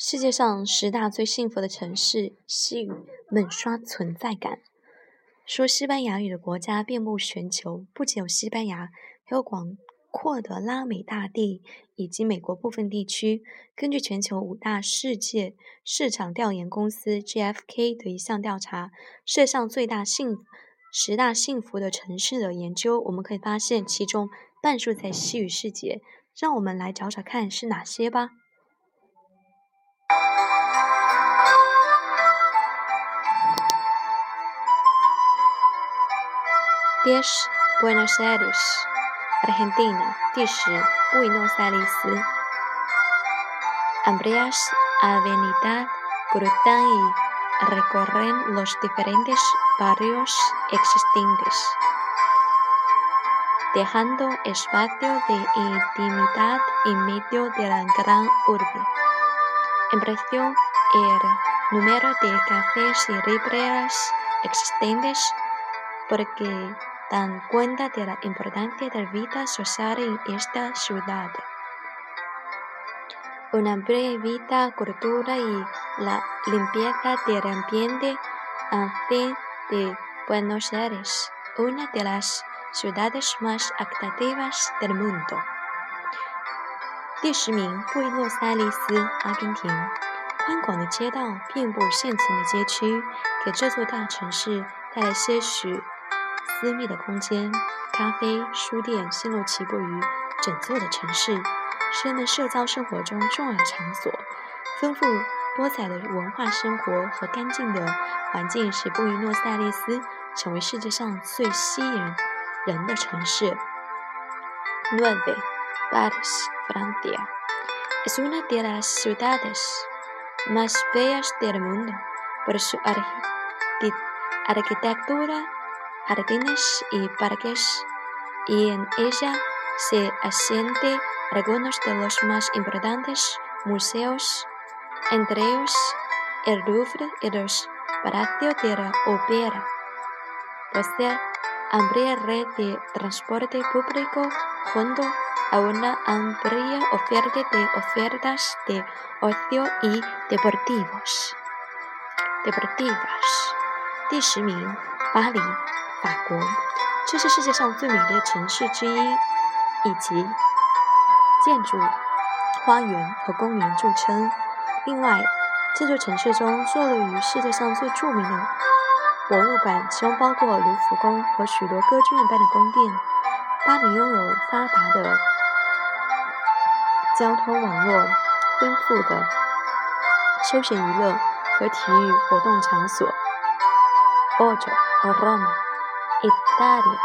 世界上十大最幸福的城市，吸引猛刷存在感。说西班牙语的国家遍布全球，不仅有西班牙，还有广阔的拉美大地以及美国部分地区。根据全球五大世界市场调研公司 GFK 的一项调查，世界上最大幸十大幸福的城市的研究，我们可以发现其中半数在西语世界。让我们来找找看是哪些吧。10. Buenos Aires, Argentina. buenos Aires. Amplias avenidas cruzan y recorren los diferentes barrios existentes, dejando espacio de intimidad en medio de la gran urbe. En precio, el número de cafés y librerías existentes, porque dan cuenta de la importancia de la vida social en esta ciudad. Una breve vida, cultura y la limpieza del ambiente hacen de Buenos Aires una de las ciudades más atractivas del mundo. 第十名，布宜诺斯艾利斯，阿根廷。宽广的街道遍布现存的街区，给这座大城市带来些许 私密的空间，咖啡、书店星罗棋布于整座的城市，是人们社交生活中重要的场所。丰富多彩的文化生活和干净的环境，使布宜诺斯艾利斯成为世界上最吸引人的城市。Nueve, Paris, Francia, es una de las ciudades más bellas del mundo por su arquitectura. jardines y parques, y en ella se asienten algunos de los más importantes museos, entre ellos el Louvre y los Palacios de la Ópera. Posee amplia red de transporte público junto a una amplia oferta de ofertas de ocio y deportivos. Deportivas. 第十名，巴黎。 法国，这是世界上最美丽的城市之一，以及建筑、花园和公园著称。另外，这座城市中坐落于世界上最著名的博物馆，其中包括卢浮宫和许多歌剧院般的宫殿。巴黎拥有发达的交通网络、丰富的休闲娱乐和体育活动场所。欧洲 hectárea.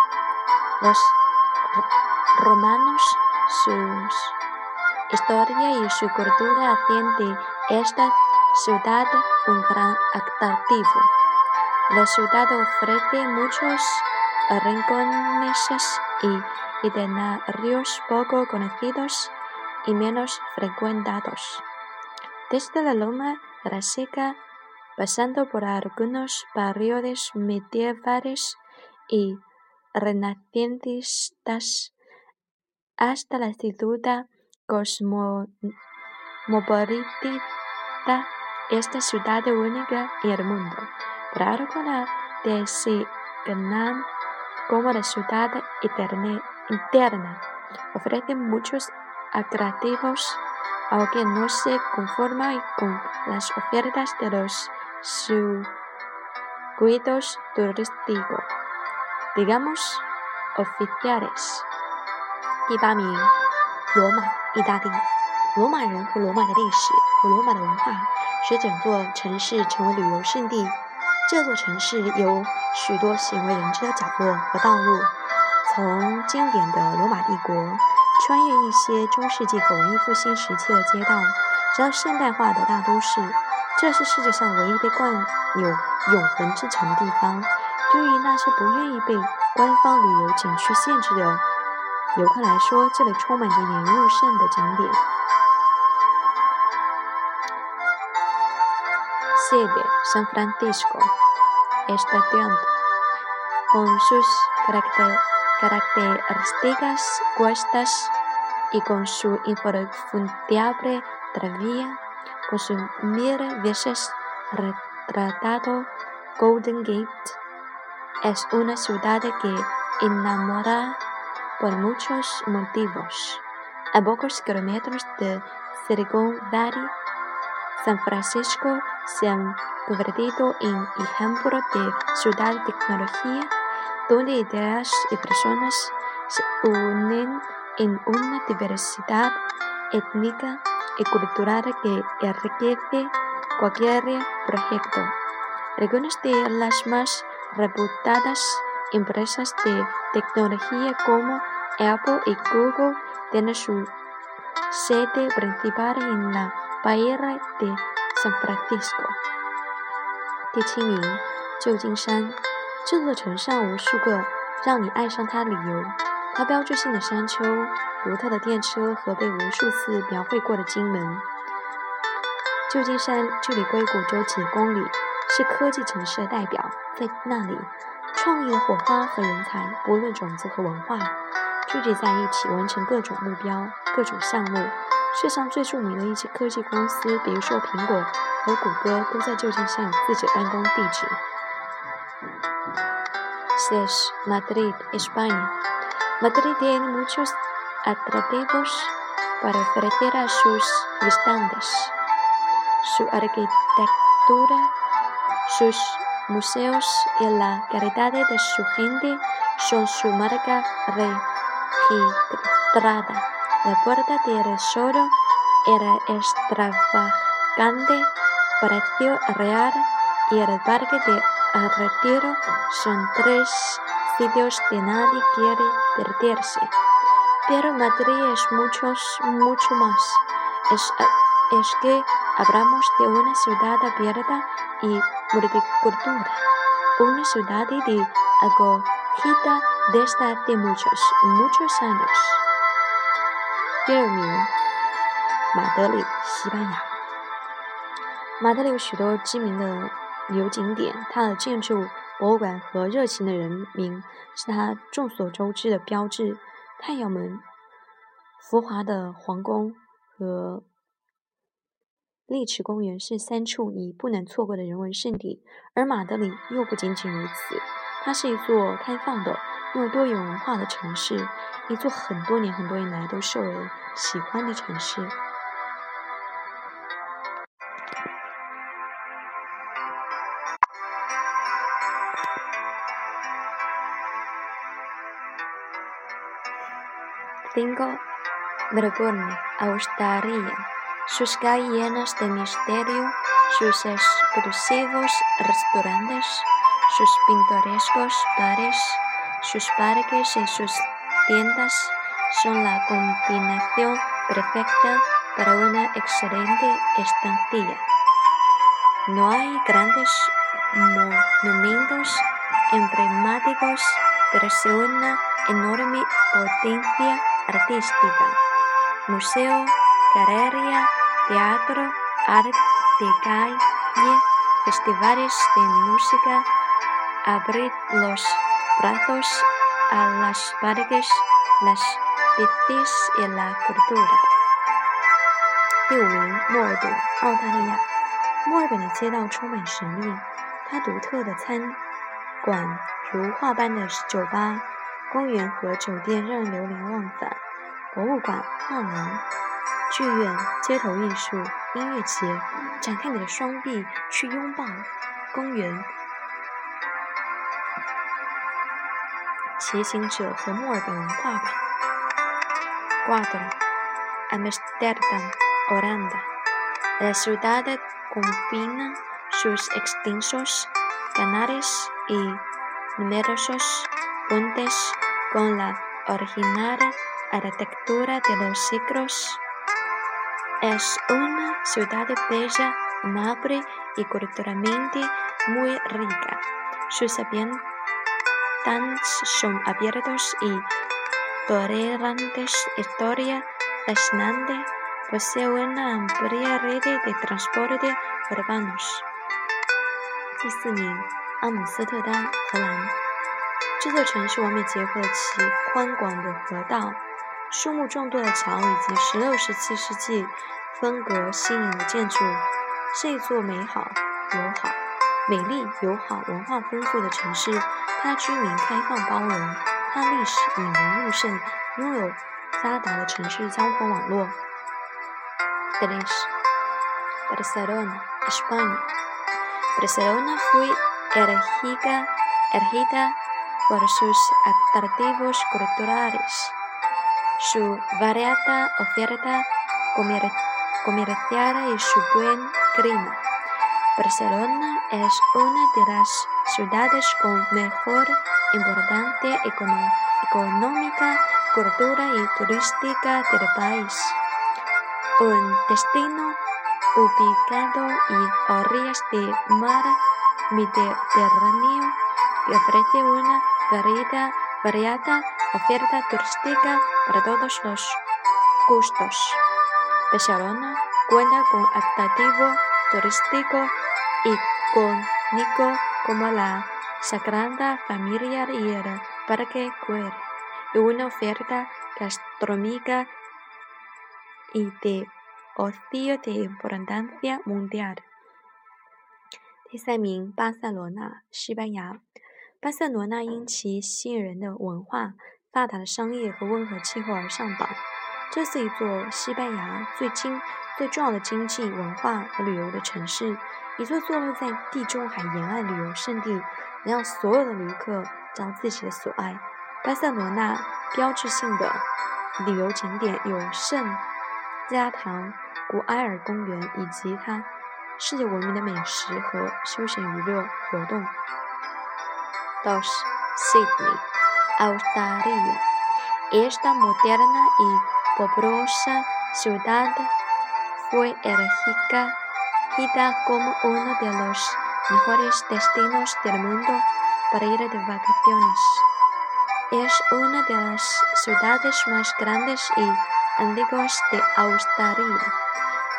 Los romanos, su historia y su cultura hacían de esta ciudad un gran atractivo. La ciudad ofrece muchos rincones y itinerarios poco conocidos y menos frecuentados. Desde la Loma Grasica, pasando por algunos barrios medievales y renacentistas hasta la ciudad cosmopolita, esta ciudad única en el mundo. Por algo la designan como la ciudad interna. Ofrece muchos atractivos, aunque no se conforma con las ofertas de los circuitos turísticos. Digamos oficiales。第八名，罗马，意大利。罗马人和罗马的历史和罗马的文化，使整座城市成为旅游胜地。这座城市有许多鲜为人知的角落和道路，从经典的罗马帝国，穿越一些中世纪和文艺复兴时期的街道，直到现代化的大都市。这是世界上唯一被冠有永恒之城的地方。对于那些不愿意被官方旅游景区限制的游客来说，这里充满着引人入胜的景点。Sede San Francisco Estación con sus características cuestas y con su infranqueable tranvía con su mil veces retratado Golden Gate, es una ciudad que enamora por muchos motivos. A pocos kilómetros de Silicon Valley, San Francisco se ha convertido en ejemplo de ciudad de tecnología, donde ideas y personas se unen en una diversidad étnica y cultural que enriquece cualquier proyecto. Algunas de las más reputadas empresas de tecnología como Apple y Google tienen su sede principal en la bahía de San Francisco。第七名，旧金山。这座城上无数个让你爱上它的理由：它标志性的山丘、独特的电车和被无数次描绘过的金门。旧金山距离硅谷只有几公里，是科技城市的代表。在那里，创意的火花和人才，不论种族和文化，聚集在一起，完成各种目标、各种项目。世上最著名的一些科技公司，比如说苹果和谷歌，都在旧金山有自己的办公地址。6. Madrid, España. Madrid tiene muchos atractivos para ofrecer a sus visitantes. Su arquitectura, sus museos y la calidad de su gente son su marca registrada. La puerta del tesoro era extravagante, precio real y el parque de retiro son tres sitios que nadie quiere perderse. Pero Madrid es mucho, mucho más. Es, es que hablamos de una ciudad abierta y multicultural, una ciudad de acogida desde hace muchos, muchos años. 第二名，马德里，西班牙。马德里有许多知名的旅游景点，它的建筑、博物馆和热情的人民是它众所周知的标志。太阳门、浮华的皇宫和丽池公园是三处你不能错过的人文胜地。而马德里又不仅仅如此，它是一座开放的、拥有多元文化的城市，一座很多年、很多年来都受人喜欢的城市。Cinco, Melbourne, Australia. Sus calles llenas de misterio, sus exclusivos restaurantes, sus pintorescos bares, sus parques y sus tiendas son la combinación perfecta para una excelente estancia. No hay grandes monumentos emblemáticos, pero sí una enorme potencia artística. Museo, galería, teatro, arte de calle, festivales de música, abrir los brazos a las parques, las artes y la cultura. 第五名，墨尔本，澳大利亚。墨尔本的街道充满神秘，它独特的餐馆、如画般的酒吧、公园和酒店让人流连忘返。博物馆、画廊、剧院、街头艺术、音乐节，展开你的双臂去拥抱公园。骑行者和墨尔本文化吧。Cuatro, Amsterdam, Holanda. La ciudad combina sus extensos canales y numerosos puentes con la original arquitectura de los siglos. Es una ciudad bella, amable y culturalmente muy rica. Sus habitantes son abiertos y tolerantes. Historia fascinante. Posee una amplia red de transporte urbanos. 第四名，阿姆斯特丹，荷兰。这座城市完美结合了其宽广的河道、 树木众多的桥以及十六、十七世纪风格新颖的建筑，是一座美好、友好、美丽、友好、文化丰富的城市。它居民开放包容，它历史引人入胜，拥有发达的城市交通网络。3. Barcelona, España. Barcelona fue erigida, erigida por sus atractivos culturales, su variada oferta comercial y su buen clima. Barcelona es una de las ciudades con mejor importancia económica, cultura y turística del país. Un destino ubicado y orillas de mar Mediterráneo que ofrece una variada oferta turística para todos los gustos. Barcelona cuenta con atractivo turístico icónico como la Sagrada Familia y el Parque Güell y una oferta gastronómica y de ocio de importancia mundial。第三名，巴塞罗那，西班牙。巴塞罗那因其吸引人的文化、 发达的商业和温和气候而上榜。这是一座西班牙最经最重要的经济、文化和旅游的城市，一座坐落在地中海沿岸旅游胜地，能让所有的旅客找自己的所爱。巴塞罗那标志性的旅游景点有圣。加堂、古埃尔公园以及它世界闻名的美食和休闲娱乐活动。Dos Sydney, Australia. Esta moderna y populosa ciudad fue elegida como uno de los mejores destinos del mundo para ir de vacaciones. Es una de las ciudades más grandes y antiguos de Australia,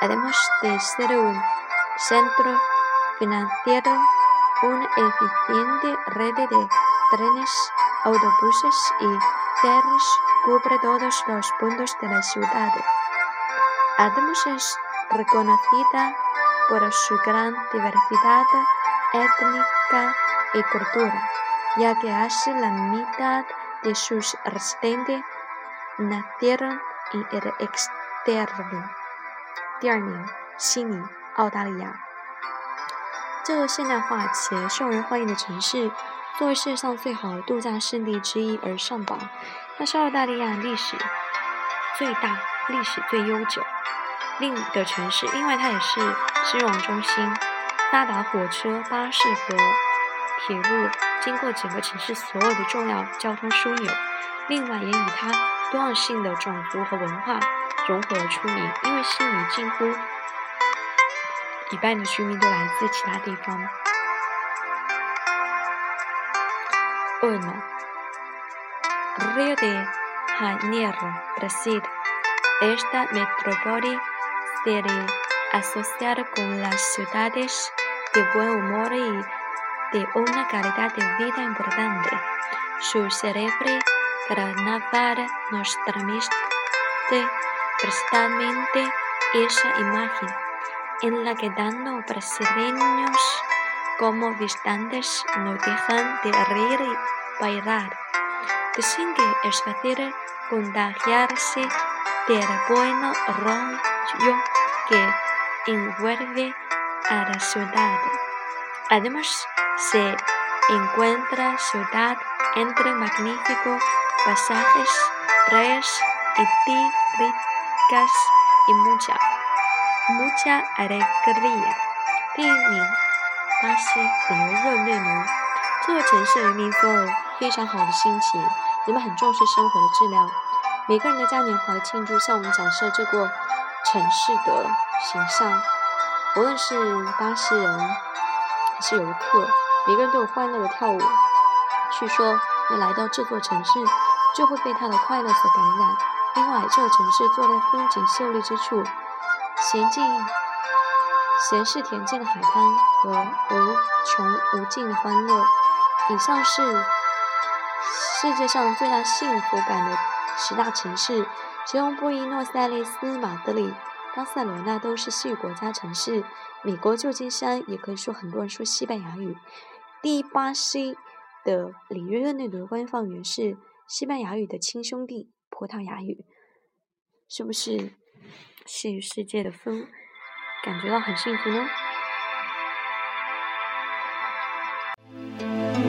además de ser un centro financiero, una eficiente red de trenes, autobuses y ferries cubre todos los puntos de la ciudad. Además es reconocida por su gran diversidad étnica y cultura, ya que casi la mitad de sus residentes nacieron in el exterior。第二名，悉尼，澳大利亚。这个现代化且受人欢迎的城市， 作为世界上最好的度假胜地之一而上榜。它是澳大利亚历史最大、历史最悠久另的城市，另外它也是金融中心，发达火车、巴士和铁路经过整个城市所有的重要交通枢纽。另外，也以它。多样性的种族和文化融合而出名，因为悉尼近乎一半的居民都来自其他地方。Uno, Río de Janeiro, Brasil. Esta metrópoli se asocia con las ciudades de buen humor y de una calidad de vida importante. Su cerebro Carnaval nos transmite precisamente esa imagen, en la que tanto brasileños como visitantes no dejan de reír y bailar. Dicen que es fácil contagiarse del buen rollo que envuelve a la ciudad. Además, se encuentra ciudad entre magnífico pasajes, playas y ricas y mucha, mucha alegría。巴西旅游热内卢。这座城市人民都有非常好的心情，人们很重视生活的质量。每个人的嘉年华的庆祝向我们展示这座城市的形象。无论是巴西人还是游客，每个人都有欢乐的跳舞。据说，要来到这座城市。就会被他的快乐所感染。另外，这座城市坐在风景秀丽之处，娴静、闲适恬静的海滩和无穷无尽的欢乐。以上是世界上最大幸福感的十大城市，其中布宜诺斯艾利斯、马德里、巴塞罗那都是西语国家城市。美国旧金山也可以说很多人说西班牙语。第巴西的里约热内卢官方语言是西班牙语的亲兄弟葡萄牙语。是不是？是世界的风，感觉到很幸福呢？